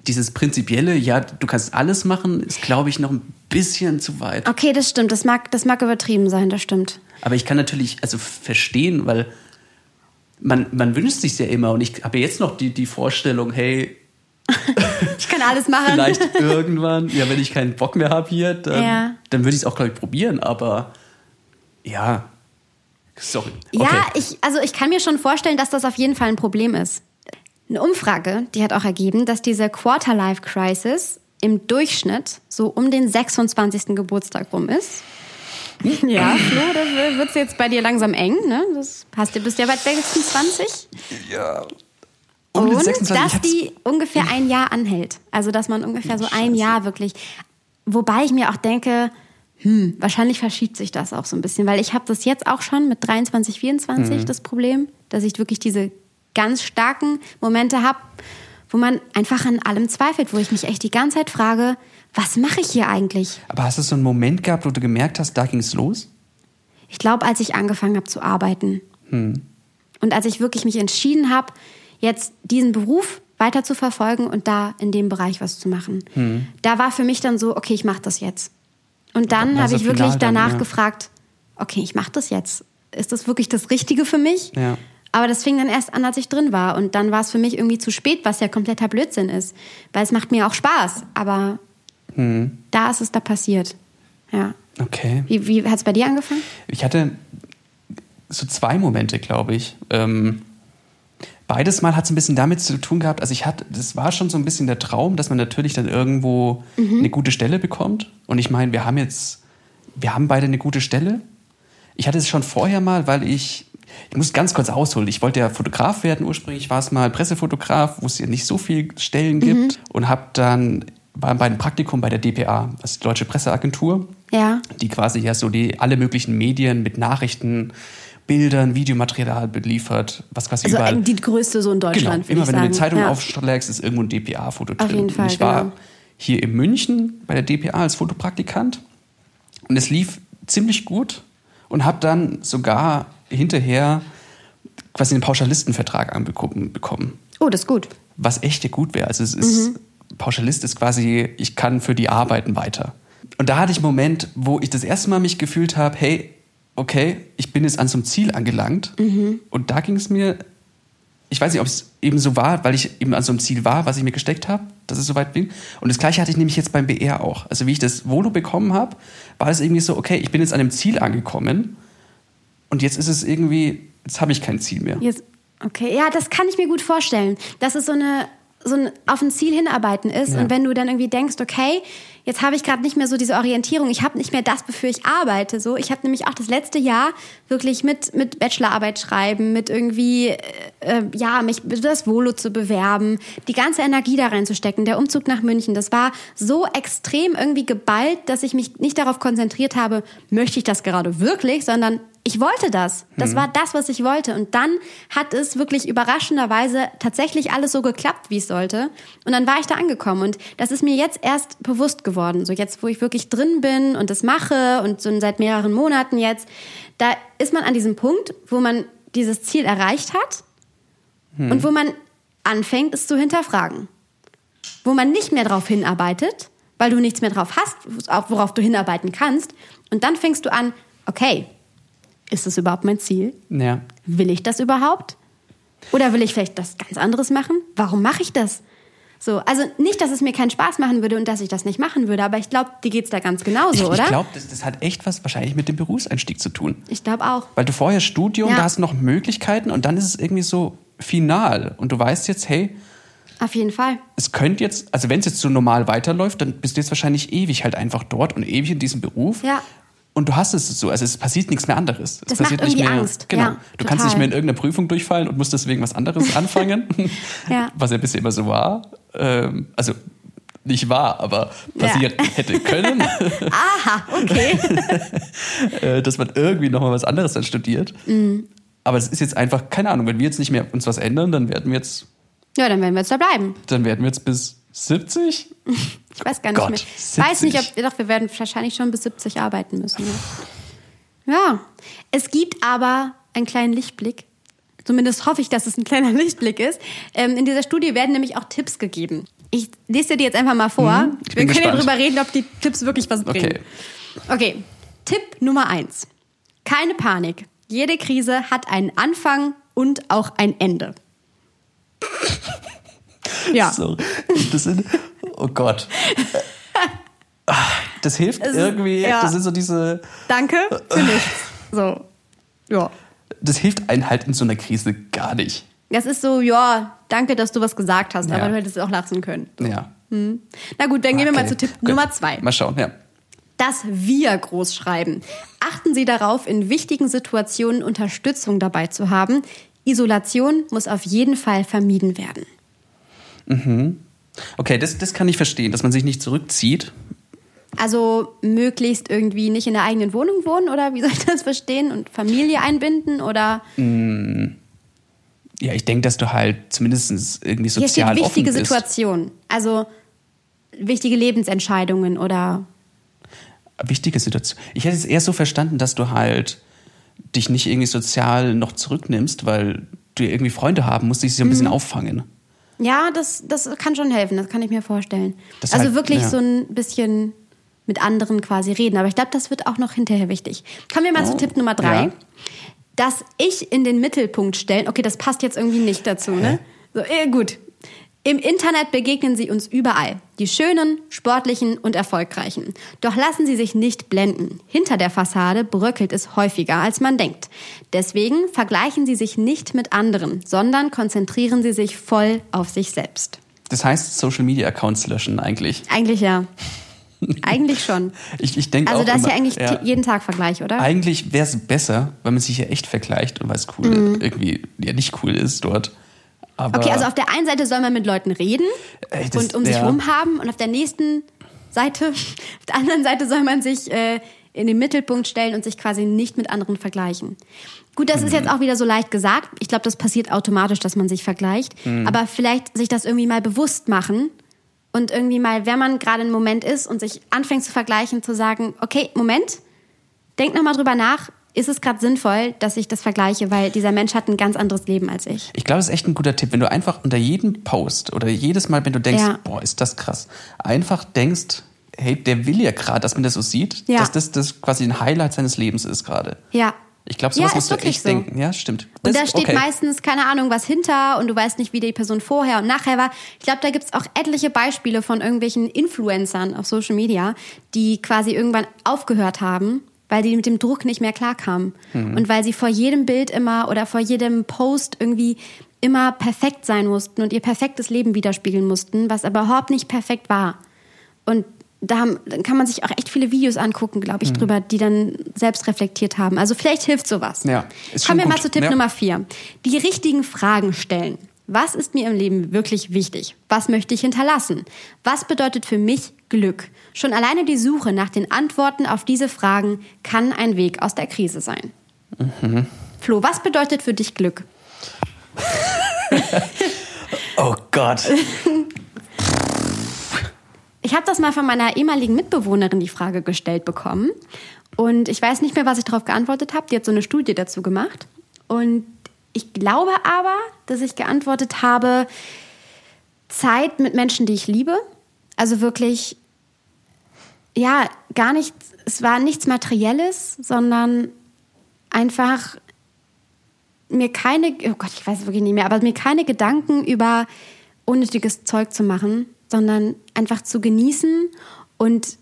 Speaker 2: dieses prinzipielle, ja, du kannst alles machen, ist, glaube ich, noch ein bisschen zu weit.
Speaker 1: okay, das stimmt, das mag, das mag übertrieben sein, das stimmt.
Speaker 2: Aber ich kann natürlich also verstehen, weil man, man wünscht sich ja immer und ich habe jetzt noch die, die Vorstellung, hey, *laughs*
Speaker 1: Ich kann alles machen.
Speaker 2: vielleicht *laughs* irgendwann, ja, wenn ich keinen Bock mehr habe hier, dann,
Speaker 1: Ja.
Speaker 2: dann würde ich es auch, glaube ich, probieren. Aber ja, sorry.
Speaker 1: Ja,
Speaker 2: Okay.
Speaker 1: ich, also ich kann mir schon vorstellen, dass das auf jeden Fall ein Problem ist. Eine Umfrage, die hat auch ergeben, dass diese Quarter-Life-Crisis im Durchschnitt so um den 26. Geburtstag rum ist. Ja, Flo, da wird es jetzt bei dir langsam eng, ne? Das hast du bist ja bald 26.
Speaker 2: ja. Um
Speaker 1: Und
Speaker 2: 26, ich
Speaker 1: dass die ungefähr ein Jahr anhält. Also, dass man ungefähr so ein Jahr wirklich. Wobei ich mir auch denke, hm, wahrscheinlich verschiebt sich das auch so ein bisschen, weil ich habe das jetzt auch schon mit 23, 24
Speaker 2: Mhm.
Speaker 1: das Problem, dass ich wirklich diese ganz starken Momente habe, wo man einfach an allem zweifelt, wo ich mich echt die ganze Zeit frage, was mache ich hier eigentlich?
Speaker 2: Aber hast du so einen Moment gehabt, wo du gemerkt hast, da ging es los?
Speaker 1: Ich glaube, als ich angefangen habe zu arbeiten und als ich wirklich mich entschieden habe, jetzt diesen Beruf weiter zu verfolgen und da in dem Bereich was zu machen, da war für mich dann so, okay, ich mache das jetzt. Und dann
Speaker 2: Also
Speaker 1: habe ich wirklich
Speaker 2: final dann,
Speaker 1: danach
Speaker 2: ja.
Speaker 1: gefragt, okay, ich mache das jetzt. Ist das wirklich das Richtige für mich?
Speaker 2: Ja.
Speaker 1: Aber das fing dann erst an, als ich drin war. Und dann war es für mich irgendwie zu spät, was ja kompletter Blödsinn ist. Weil es macht mir auch Spaß. Aber
Speaker 2: Hm.
Speaker 1: da ist es da passiert. Ja.
Speaker 2: Okay.
Speaker 1: Wie, wie hat es bei dir angefangen?
Speaker 2: Ich hatte so zwei Momente, glaube ich. Ähm, beides Mal hat es ein bisschen damit zu tun gehabt. Also ich hatte, das war schon so ein bisschen der Traum, dass man natürlich dann irgendwo eine gute Stelle bekommt. Und ich meine, wir haben jetzt, wir haben beide eine gute Stelle. Ich hatte es schon vorher mal, weil ich, ich muss ganz kurz ausholen. Ich wollte ja Fotograf werden ursprünglich, war es mal Pressefotograf, wo es ja nicht so viele Stellen gibt. Und habe dann, war bei einem Praktikum bei der DPA, das ist die Deutsche Presseagentur
Speaker 1: Ja.
Speaker 2: die quasi ja so die alle möglichen Medien mit Nachrichten, Bildern, Videomaterial beliefert, was quasi
Speaker 1: Also
Speaker 2: überall.
Speaker 1: die größte so in
Speaker 2: genau,
Speaker 1: Deutschland. würde
Speaker 2: immer wenn du eine
Speaker 1: sagen.
Speaker 2: Zeitung
Speaker 1: ja.
Speaker 2: aufschlägst, ist irgendwo ein DPA-Foto
Speaker 1: Auf
Speaker 2: drin.
Speaker 1: jeden Fall,
Speaker 2: und ich war
Speaker 1: genau.
Speaker 2: hier in München bei der DPA als Fotopraktikant und es lief ziemlich gut und habe dann sogar hinterher quasi einen Pauschalistenvertrag anbekommen bekommen
Speaker 1: Oh, das ist gut.
Speaker 2: was echt gut wäre. Also es ist, Pauschalist ist quasi, ich kann für die arbeiten weiter. Und da hatte ich einen Moment, wo ich das erste Mal mich gefühlt habe, hey, okay, ich bin jetzt an so einem Ziel angelangt. Und da ging es mir, ich weiß nicht, ob es eben so war, weil ich eben an so einem Ziel war, was ich mir gesteckt habe, dass es soweit bin. Und das gleiche hatte ich nämlich jetzt beim BR auch. Also wie ich das Volo bekommen habe, war es irgendwie so, okay, ich bin jetzt an einem Ziel angekommen. Und jetzt ist es irgendwie, jetzt habe ich kein Ziel mehr.
Speaker 1: Jetzt, okay, ja, das kann ich mir gut vorstellen. Dass es so eine so ein auf ein Ziel hinarbeiten ist
Speaker 2: Ja.
Speaker 1: und wenn du dann irgendwie denkst, okay, jetzt habe ich gerade nicht mehr so diese Orientierung, ich habe nicht mehr das, wofür ich arbeite. So, ich habe nämlich auch das letzte Jahr wirklich mit mit Bachelorarbeit schreiben, mit irgendwie äh, äh, ja mich das Volo zu bewerben, die ganze Energie da reinzustecken. Der Umzug nach München, das war so extrem irgendwie geballt, dass ich mich nicht darauf konzentriert habe, möchte ich das gerade wirklich, sondern ich wollte das. Das war das, was ich wollte. Und dann hat es wirklich überraschenderweise tatsächlich alles so geklappt, wie es sollte. Und dann war ich da angekommen. Und das ist mir jetzt erst bewusst geworden. So jetzt, wo ich wirklich drin bin und das mache und so seit mehreren Monaten jetzt, da ist man an diesem Punkt, wo man dieses Ziel erreicht hat und wo man anfängt, es zu hinterfragen. Wo man nicht mehr darauf hinarbeitet, weil du nichts mehr drauf hast, auf- worauf du hinarbeiten kannst. Und dann fängst du an, okay, ist das überhaupt mein Ziel?
Speaker 2: Ja.
Speaker 1: Will ich das überhaupt? Oder will ich vielleicht das ganz anderes machen? Warum mache ich das? So, also nicht, dass es mir keinen Spaß machen würde und dass ich das nicht machen würde, aber ich glaube, dir geht's da ganz genauso,
Speaker 2: Ich,
Speaker 1: oder?
Speaker 2: ich glaube, das, das hat echt was wahrscheinlich mit dem Berufseinstieg zu tun.
Speaker 1: Ich glaube auch.
Speaker 2: Weil du vorher Studium,
Speaker 1: Ja.
Speaker 2: da hast du noch Möglichkeiten und dann ist es irgendwie so final. Und du weißt jetzt, hey,
Speaker 1: Auf jeden Fall.
Speaker 2: es könnte jetzt, also wenn es jetzt so normal weiterläuft, dann bist du jetzt wahrscheinlich ewig halt einfach dort und ewig in diesem Beruf.
Speaker 1: Ja.
Speaker 2: Und du hast es so, also es passiert nichts mehr anderes. Es
Speaker 1: Das
Speaker 2: passiert
Speaker 1: macht
Speaker 2: nicht mehr,
Speaker 1: Angst.
Speaker 2: Genau.
Speaker 1: Ja,
Speaker 2: du kannst
Speaker 1: total.
Speaker 2: nicht mehr in irgendeiner Prüfung durchfallen und musst deswegen was anderes *laughs* anfangen.
Speaker 1: Ja.
Speaker 2: Was ja bisher immer so war. Ähm, also nicht wahr, aber passiert hätte können. *laughs*
Speaker 1: Aha, okay. *laughs*
Speaker 2: äh, dass man irgendwie nochmal was anderes dann studiert.
Speaker 1: Mhm.
Speaker 2: Aber es ist jetzt einfach, keine Ahnung, wenn wir jetzt nicht mehr uns was ändern, dann werden wir jetzt,
Speaker 1: ja, dann werden wir jetzt da bleiben.
Speaker 2: dann werden wir jetzt bis 70. *laughs*
Speaker 1: Ich weiß gar nicht
Speaker 2: Gott,
Speaker 1: mehr.
Speaker 2: 70.
Speaker 1: Weiß nicht, ob doch wir werden wahrscheinlich schon bis 70 arbeiten müssen. Ja. ja. Es gibt aber einen kleinen Lichtblick. Zumindest hoffe ich, dass es ein kleiner *laughs* Lichtblick ist. Ähm, in dieser Studie werden nämlich auch Tipps gegeben. Ich lese dir die jetzt einfach mal vor.
Speaker 2: Mhm, ich
Speaker 1: wir können ja drüber reden, ob die Tipps wirklich was bringen.
Speaker 2: Okay.
Speaker 1: Okay. Tipp Nummer eins. Keine Panik. Jede Krise hat einen Anfang und auch ein Ende. *laughs* *laughs* Ja.
Speaker 2: So, das sind, oh Gott. Das hilft
Speaker 1: Es
Speaker 2: irgendwie,
Speaker 1: ja.
Speaker 2: das sind so diese,
Speaker 1: Danke für nichts. So. Ja.
Speaker 2: das hilft einem halt in so einer Krise gar nicht.
Speaker 1: Das ist so, ja, danke, dass du was gesagt hast,
Speaker 2: Ja.
Speaker 1: aber du hättest es auch lassen können.
Speaker 2: Ja.
Speaker 1: Na gut, dann gehen wir mal
Speaker 2: Okay,
Speaker 1: zu Tipp
Speaker 2: gut.
Speaker 1: Nummer zwei.
Speaker 2: Mal schauen, ja.
Speaker 1: Das Wir groß schreiben. Achten Sie darauf, in wichtigen Situationen Unterstützung dabei zu haben. Isolation muss auf jeden Fall vermieden werden.
Speaker 2: Okay, das, das kann ich verstehen, dass man sich nicht zurückzieht.
Speaker 1: Also möglichst irgendwie nicht in der eigenen Wohnung wohnen oder wie *laughs* soll ich das verstehen? Und Familie einbinden oder
Speaker 2: Ja, ich denke, dass du halt zumindest irgendwie
Speaker 1: hier steht
Speaker 2: sozial
Speaker 1: wichtige. Situationen. Also wichtige Lebensentscheidungen oder
Speaker 2: Wichtige Situation. Ich hätte es eher so verstanden, dass du halt dich nicht irgendwie sozial noch zurücknimmst, weil du irgendwie Freunde haben musst, die sich so ein bisschen
Speaker 1: Mhm.
Speaker 2: auffangen.
Speaker 1: Ja, das, das kann schon helfen, das kann ich mir vorstellen.
Speaker 2: Das
Speaker 1: also
Speaker 2: halt-
Speaker 1: wirklich
Speaker 2: ja.
Speaker 1: so ein bisschen mit anderen quasi reden. Aber ich glaube, das wird auch noch hinterher wichtig. Kommen wir mal zu
Speaker 2: Oh,
Speaker 1: Tipp Nummer drei.
Speaker 2: ja.
Speaker 1: Das Ich in den Mittelpunkt stellen. Okay, das passt jetzt irgendwie nicht dazu, ne? So, eh, gut. Im Internet begegnen sie uns überall. Die schönen, sportlichen und erfolgreichen. Doch lassen sie sich nicht blenden. Hinter der Fassade bröckelt es häufiger, als man denkt. Deswegen vergleichen sie sich nicht mit anderen, sondern konzentrieren sie sich voll auf sich selbst.
Speaker 2: Das heißt, Social Media Accounts löschen eigentlich.
Speaker 1: Eigentlich ja. Eigentlich schon. *laughs*
Speaker 2: Ich, ich denke
Speaker 1: Also
Speaker 2: auch
Speaker 1: das ist ja eigentlich t- jeden Tag Vergleich, oder?
Speaker 2: Eigentlich wäre es besser, wenn man sich ja echt vergleicht und weil es cool irgendwie ja nicht cool ist dort. Aber.
Speaker 1: Okay, also auf der einen Seite soll man mit Leuten reden
Speaker 2: Ey, das-
Speaker 1: und um sich
Speaker 2: ja.
Speaker 1: rum haben und auf der nächsten Seite, *laughs* auf der anderen Seite soll man sich äh, in den Mittelpunkt stellen und sich quasi nicht mit anderen vergleichen. Gut, das
Speaker 2: Mhm.
Speaker 1: ist jetzt auch wieder so leicht gesagt. Ich glaube, das passiert automatisch, dass man sich vergleicht.
Speaker 2: Mhm.
Speaker 1: Aber vielleicht sich das irgendwie mal bewusst machen und irgendwie mal, wenn man gerade im Moment ist und sich anfängt zu vergleichen, zu sagen, okay, Moment, denk nochmal drüber nach, ist es gerade sinnvoll, dass ich das vergleiche, weil dieser Mensch hat ein ganz anderes Leben als ich.
Speaker 2: Ich glaube, das ist echt ein guter Tipp, wenn du einfach unter jedem Post oder jedes Mal, wenn du denkst,
Speaker 1: Ja.
Speaker 2: boah, ist das krass, einfach denkst, hey, der will ja gerade, dass man das so sieht,
Speaker 1: Ja.
Speaker 2: dass das, das quasi ein Highlight seines Lebens ist gerade.
Speaker 1: Ja.
Speaker 2: Ich glaube, sowas
Speaker 1: Ja,
Speaker 2: musst du
Speaker 1: wirklich
Speaker 2: echt
Speaker 1: so.
Speaker 2: denken. Ja, stimmt.
Speaker 1: Und
Speaker 2: Das
Speaker 1: da
Speaker 2: ist
Speaker 1: steht
Speaker 2: okay.
Speaker 1: meistens, keine Ahnung, was hinter und du weißt nicht, wie die Person vorher und nachher war. Ich glaube, da gibt's auch etliche Beispiele von irgendwelchen Influencern auf Social Media, die quasi irgendwann aufgehört haben, weil die mit dem Druck nicht mehr klarkamen.
Speaker 2: Mhm.
Speaker 1: Und weil sie vor jedem Bild immer oder vor jedem Post irgendwie immer perfekt sein mussten und ihr perfektes Leben widerspiegeln mussten, was aber überhaupt nicht perfekt war. Und da haben, kann man sich auch echt viele Videos angucken, glaube
Speaker 2: Mhm.
Speaker 1: ich, drüber, die dann selbst reflektiert haben. Also vielleicht hilft sowas.
Speaker 2: Ja,
Speaker 1: Kommen wir mal
Speaker 2: gut.
Speaker 1: zu Tipp
Speaker 2: Ja.
Speaker 1: Nummer vier. Die richtigen Fragen stellen. Was ist mir im Leben wirklich wichtig? Was möchte ich hinterlassen? Was bedeutet für mich Glück? Schon alleine die Suche nach den Antworten auf diese Fragen kann ein Weg aus der Krise sein.
Speaker 2: Mhm.
Speaker 1: Flo, was bedeutet für dich Glück? *laughs*
Speaker 2: Oh Gott.
Speaker 1: Ich habe das mal von meiner ehemaligen Mitbewohnerin die Frage gestellt bekommen. Und ich weiß nicht mehr, was ich darauf geantwortet habe. Die hat so eine Studie dazu gemacht. Und ich glaube aber, dass ich geantwortet habe, Zeit mit Menschen, die ich liebe. Also wirklich, ja, gar nichts, es war nichts Materielles, sondern einfach mir keine, oh Gott, ich weiß wirklich nicht mehr, aber mir keine Gedanken über unnötiges Zeug zu machen, sondern einfach zu genießen und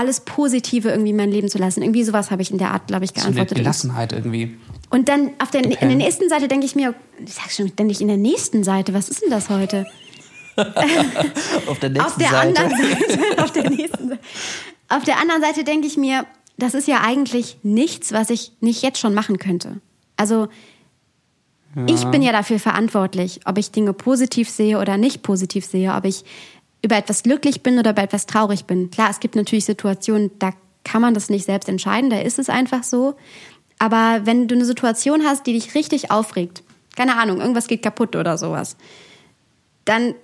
Speaker 1: alles Positive irgendwie in mein Leben zu lassen. Irgendwie sowas habe ich in der Art, glaube ich,
Speaker 2: So
Speaker 1: geantwortet.
Speaker 2: Gelassenheit irgendwie.
Speaker 1: Und dann auf der, in der nächsten Seite denke ich mir, ich sag schon, denke ich in der nächsten Seite, was ist denn das heute?
Speaker 2: Auf der
Speaker 1: auf der anderen Seite, auf der nächsten Seite. *laughs* Auf der anderen Seite denke ich mir, das ist ja eigentlich nichts, was ich nicht jetzt schon machen könnte. Also ich bin ja dafür verantwortlich, ob ich Dinge positiv sehe oder nicht positiv sehe, ob ich über etwas glücklich bin oder über etwas traurig bin. Klar, es gibt natürlich Situationen, da kann man das nicht selbst entscheiden, da ist es einfach so. Aber wenn du eine Situation hast, die dich richtig aufregt, keine Ahnung, irgendwas geht kaputt oder sowas, dann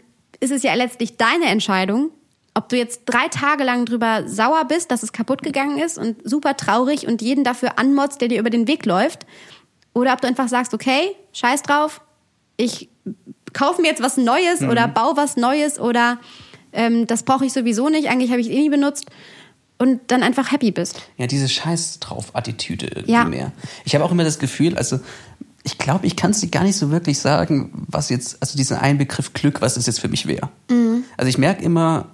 Speaker 1: ist es ja letztlich deine Entscheidung, ob du jetzt drei Tage lang drüber sauer bist, dass es kaputt gegangen ist und super traurig und jeden dafür anmotzt, der dir über den Weg läuft, oder ob du einfach sagst, okay, scheiß drauf, ich kaufe mir jetzt was Neues oder baue was Neues oder ähm, das brauche ich sowieso nicht, eigentlich habe ich es eh nie benutzt und dann einfach happy bist.
Speaker 2: Ja, diese Scheiß drauf Attitüde irgendwie
Speaker 1: Ja.
Speaker 2: mehr. Ich habe auch immer das Gefühl, also ich glaube, ich kann es dir gar nicht so wirklich sagen, was jetzt, also diesen einen Begriff Glück, was das jetzt für mich wäre.
Speaker 1: Mhm.
Speaker 2: Also ich merke immer,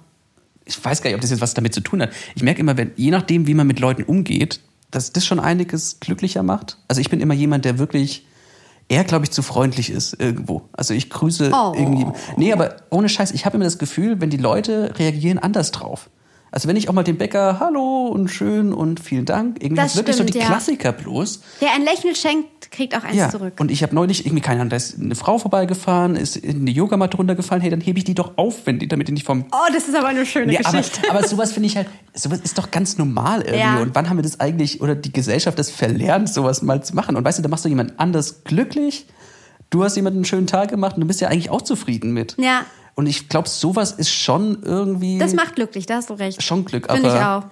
Speaker 2: ich weiß gar nicht, ob das jetzt was damit zu tun hat. Ich merke immer, wenn, je nachdem, wie man mit Leuten umgeht, dass das schon einiges glücklicher macht. Also ich bin immer jemand, der wirklich eher, glaube ich, zu freundlich ist irgendwo. Also ich grüße
Speaker 1: Oh.
Speaker 2: irgendwie. Nee, aber ohne Scheiß, ich habe immer das Gefühl, wenn die Leute reagieren anders drauf. Also wenn ich auch mal den Bäcker Hallo und schön und vielen Dank, irgendwie
Speaker 1: Das
Speaker 2: wirklich so
Speaker 1: stimmt,
Speaker 2: die
Speaker 1: ja.
Speaker 2: Klassiker bloß.
Speaker 1: Wer ein Lächeln schenkt, kriegt auch eins
Speaker 2: Ja,
Speaker 1: zurück.
Speaker 2: und ich habe neulich irgendwie keine Ahnung, da ist eine Frau vorbeigefahren, ist in eine Yogamatte runtergefallen, hey, dann hebe ich die doch auf, wenn die damit die nicht vom
Speaker 1: oh, das ist aber eine schöne
Speaker 2: aber,
Speaker 1: Geschichte.
Speaker 2: aber sowas finde ich halt, sowas ist doch ganz normal irgendwie.
Speaker 1: Ja.
Speaker 2: Und wann haben wir das eigentlich, oder die Gesellschaft das verlernt, sowas mal zu machen? Und weißt du, da machst du jemand anders glücklich, du hast jemanden einen schönen Tag gemacht und du bist ja eigentlich auch zufrieden mit.
Speaker 1: Ja.
Speaker 2: Und ich glaube, sowas ist schon irgendwie
Speaker 1: Das macht glücklich, da hast du recht.
Speaker 2: schon Glück.
Speaker 1: Finde ich
Speaker 2: aber
Speaker 1: auch.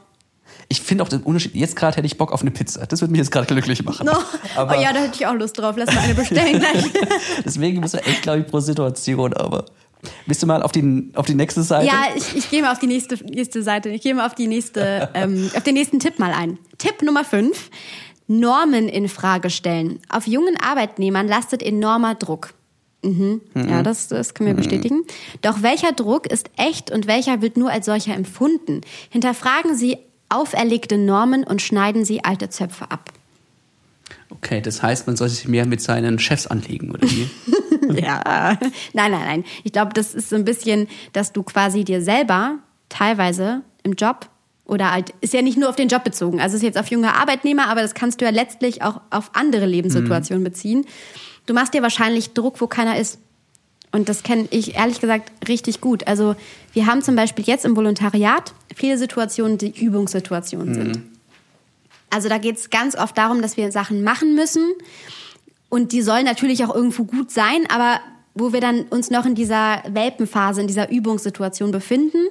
Speaker 2: Ich finde auch den Unterschied, jetzt gerade hätte ich Bock auf eine Pizza. Das würde mich jetzt gerade glücklich machen.
Speaker 1: No.
Speaker 2: Aber
Speaker 1: oh ja, da hätte ich auch Lust drauf. Lass mal eine bestellen *laughs* gleich.
Speaker 2: deswegen muss man echt, glaube ich, pro Situation, aber Willst du mal auf die, auf die nächste Seite?
Speaker 1: Ja, ich, ich gehe mal auf die nächste, nächste Seite. Ich gehe mal auf die nächste, *laughs* ähm, auf den nächsten Tipp mal ein. Tipp Nummer 5. Normen in Frage stellen. Auf jungen Arbeitnehmern lastet enormer Druck. Mhm. Ja, das, das können wir bestätigen. Doch welcher Druck ist echt und welcher wird nur als solcher empfunden? Hinterfragen Sie auferlegte Normen und schneiden Sie alte Zöpfe ab.
Speaker 2: Okay, das heißt, man soll sich mehr mit seinen Chefs anlegen, oder wie? *laughs*
Speaker 1: ja. Nein, nein, nein. Ich glaube, das ist so ein bisschen, dass du quasi dir selber teilweise im Job oder halt, ist ja nicht nur auf den Job bezogen, also ist jetzt auf junge Arbeitnehmer, aber das kannst du ja letztlich auch auf andere Lebenssituationen beziehen. Du machst dir wahrscheinlich Druck, wo keiner ist. Und das kenne ich ehrlich gesagt richtig gut. Also wir haben zum Beispiel jetzt im Volontariat viele Situationen, die Übungssituationen sind. Also da geht es ganz oft darum, dass wir Sachen machen müssen. Und die sollen natürlich auch irgendwo gut sein, aber wo wir dann uns noch in dieser Welpenphase, in dieser Übungssituation befinden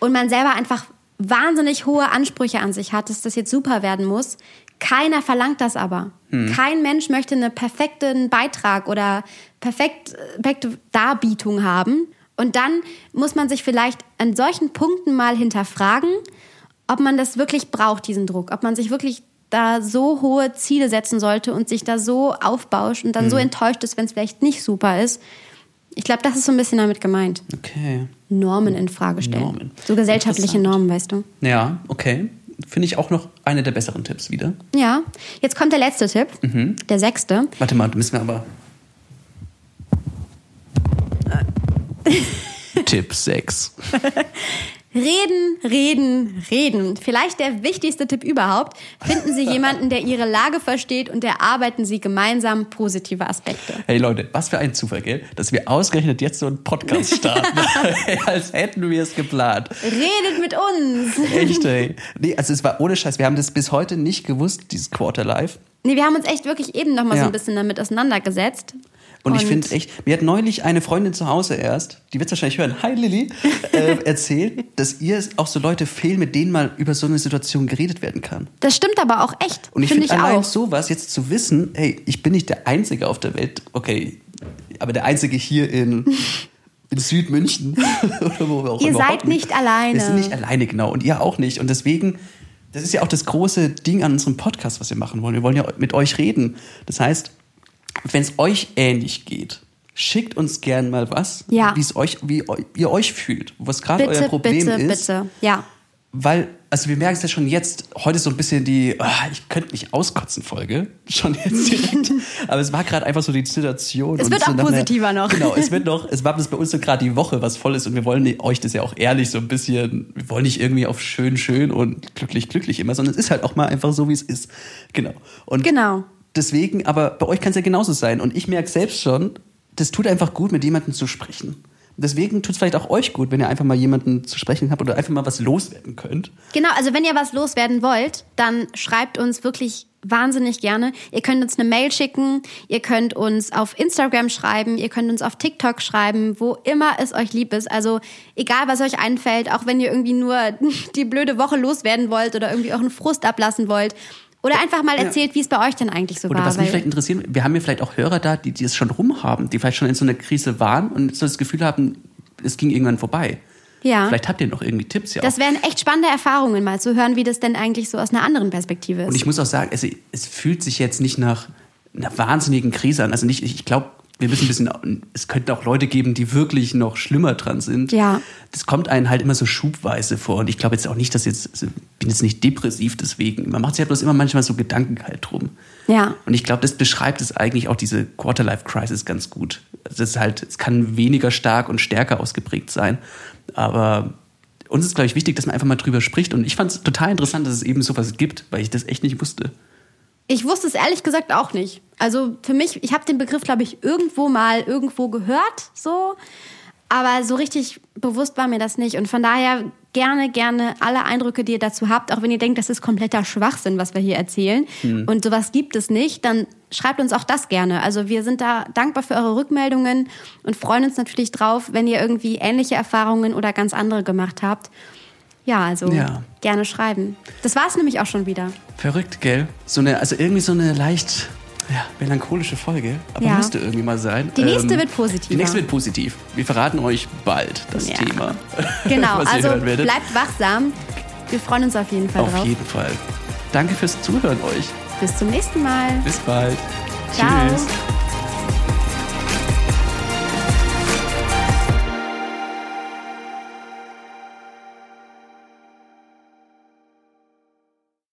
Speaker 1: und man selber einfach wahnsinnig hohe Ansprüche an sich hat, dass das jetzt super werden muss. Keiner verlangt das aber. Kein Mensch möchte einen perfekten Beitrag oder perfekt, perfekte Darbietung haben. Und dann muss man sich vielleicht an solchen Punkten mal hinterfragen, ob man das wirklich braucht, diesen Druck. Ob man sich wirklich da so hohe Ziele setzen sollte und sich da so aufbauscht und dann so enttäuscht ist, wenn es vielleicht nicht super ist. Ich glaube, das ist so ein bisschen damit gemeint.
Speaker 2: Okay.
Speaker 1: Normen in Frage stellen.
Speaker 2: Normen.
Speaker 1: So gesellschaftliche. Normen, weißt du.
Speaker 2: Ja, okay. Finde ich auch noch eine der besseren Tipps wieder.
Speaker 1: Ja, jetzt kommt der letzte Tipp, der sechste.
Speaker 2: Warte mal, da müssen wir aber. *laughs* Tipp 6.
Speaker 1: Reden, reden, reden. Vielleicht der wichtigste Tipp überhaupt. Finden Sie jemanden, der Ihre Lage versteht und erarbeiten Sie gemeinsam positive Aspekte.
Speaker 2: Hey Leute, was für ein Zufall, gell? Dass wir ausgerechnet jetzt so einen Podcast starten. *laughs* *laughs* Als hätten wir es geplant.
Speaker 1: Redet mit uns.
Speaker 2: Echt, ey. Nee, also es war ohne Scheiß. Wir haben das bis heute nicht gewusst, dieses Quarter Live.
Speaker 1: Nee, wir haben uns echt wirklich eben noch mal so
Speaker 2: Ja.
Speaker 1: ein bisschen damit auseinandergesetzt.
Speaker 2: Und, ich finde echt, mir hat neulich eine Freundin zu Hause erst, die wird wahrscheinlich hören, hi Lilly, *laughs* äh, erzählt, dass ihr auch so Leute fehlen, mit denen mal über so eine Situation geredet werden kann.
Speaker 1: Das stimmt aber auch echt.
Speaker 2: Und ich
Speaker 1: finde ich
Speaker 2: allein
Speaker 1: auch.
Speaker 2: sowas jetzt zu wissen, hey, ich bin nicht der Einzige auf der Welt, okay, aber der Einzige hier in, *laughs* in Südmünchen *laughs* oder wo wir auch
Speaker 1: Ihr seid
Speaker 2: hocken.
Speaker 1: nicht alleine.
Speaker 2: Wir sind nicht alleine, genau. Und ihr auch nicht. Und deswegen, das ist ja auch das große Ding an unserem Podcast, was wir machen wollen. Wir wollen ja mit euch reden. Das heißt, wenn es euch ähnlich geht, schickt uns gern mal was,
Speaker 1: Ja.
Speaker 2: wie es euch, wie ihr euch fühlt, was gerade euer
Speaker 1: Bitte,
Speaker 2: Problem
Speaker 1: bitte,
Speaker 2: ist.
Speaker 1: bitte. Ja.
Speaker 2: Weil, also wir merken es ja schon jetzt, heute ist so ein bisschen die, ah, ich könnte mich auskotzen Folge, *laughs* schon jetzt direkt. *laughs* Aber es war gerade einfach so die Situation.
Speaker 1: Es wird
Speaker 2: so
Speaker 1: auch
Speaker 2: nach einer-
Speaker 1: positiver noch.
Speaker 2: Genau, es wird *laughs* noch, es war bis bei uns so gerade die Woche, was voll ist und wir wollen euch das ja auch ehrlich so ein bisschen, wir wollen nicht irgendwie auf schön, schön und glücklich, glücklich immer, sondern es ist halt auch mal einfach so, wie es ist. Genau. Und
Speaker 1: Genau.
Speaker 2: Deswegen, aber bei euch kann es ja genauso sein. Und ich merke selbst schon, das tut einfach gut, mit jemandem zu sprechen. Deswegen tut es vielleicht auch euch gut, wenn ihr einfach mal jemanden zu sprechen habt oder einfach mal was loswerden könnt.
Speaker 1: Genau, also wenn ihr was loswerden wollt, dann schreibt uns wirklich wahnsinnig gerne. Ihr könnt uns eine Mail schicken, ihr könnt uns auf Instagram schreiben, ihr könnt uns auf TikTok schreiben, wo immer es euch lieb ist. Also egal, was euch einfällt, auch wenn ihr irgendwie nur *laughs* die blöde Woche loswerden wollt oder irgendwie euren Frust ablassen wollt. Oder einfach mal erzählt, wie es bei euch denn eigentlich so
Speaker 2: Oder
Speaker 1: war.
Speaker 2: was mich vielleicht interessiert, wir haben ja vielleicht auch Hörer da, die, die es schon rumhaben, die vielleicht schon in so einer Krise waren und so das Gefühl haben, es ging irgendwann vorbei.
Speaker 1: ja.
Speaker 2: Vielleicht habt ihr noch irgendwie Tipps ja
Speaker 1: Das wären echt spannende Erfahrungen, mal zu hören, wie das denn eigentlich so aus einer anderen Perspektive ist.
Speaker 2: Und ich muss auch sagen, es, es fühlt sich jetzt nicht nach einer wahnsinnigen Krise an. Also nicht, ich glaube, wir müssen ein bisschen, es könnten auch Leute geben, die wirklich noch schlimmer dran sind.
Speaker 1: Ja.
Speaker 2: Das kommt einem halt immer so schubweise vor. Und ich glaube jetzt auch nicht, dass jetzt, also ich bin jetzt nicht depressiv deswegen. Man macht sich halt bloß immer manchmal so Gedanken halt drum.
Speaker 1: Ja.
Speaker 2: Und ich glaube, das beschreibt es eigentlich auch diese Quarterlife-Crisis ganz gut. Also Es ist halt, es kann weniger stark und stärker ausgeprägt sein. Aber uns ist, glaube ich, wichtig, dass man einfach mal drüber spricht. Und ich fand es total interessant, dass es eben sowas gibt, weil ich das echt nicht wusste.
Speaker 1: Ich wusste es ehrlich gesagt auch nicht. Also für mich, ich habe den Begriff, glaube ich, irgendwo mal irgendwo gehört, so. Aber so richtig bewusst war mir das nicht. Und von daher gerne, gerne alle Eindrücke, die ihr dazu habt, auch wenn ihr denkt, das ist kompletter Schwachsinn, was wir hier erzählen. Und sowas gibt es nicht, dann schreibt uns auch das gerne. Also wir sind da dankbar für eure Rückmeldungen und freuen uns natürlich drauf, wenn ihr irgendwie ähnliche Erfahrungen oder ganz andere gemacht habt. Ja, also
Speaker 2: Ja.
Speaker 1: gerne schreiben. Das war es nämlich auch schon wieder.
Speaker 2: Verrückt, gell? So eine, also irgendwie so eine leicht Ja, melancholische Folge, aber
Speaker 1: Ja.
Speaker 2: müsste irgendwie mal sein.
Speaker 1: Die nächste wird positiver.
Speaker 2: Die nächste wird positiv. Wir verraten euch bald das
Speaker 1: Ja.
Speaker 2: Thema. *laughs*
Speaker 1: Genau, also bleibt wachsam. Wir freuen uns auf jeden Fall
Speaker 2: Auf
Speaker 1: drauf.
Speaker 2: jeden Fall. Danke fürs Zuhören euch.
Speaker 1: Bis zum nächsten Mal.
Speaker 2: Bis bald.
Speaker 1: Ciao.
Speaker 2: Tschüss.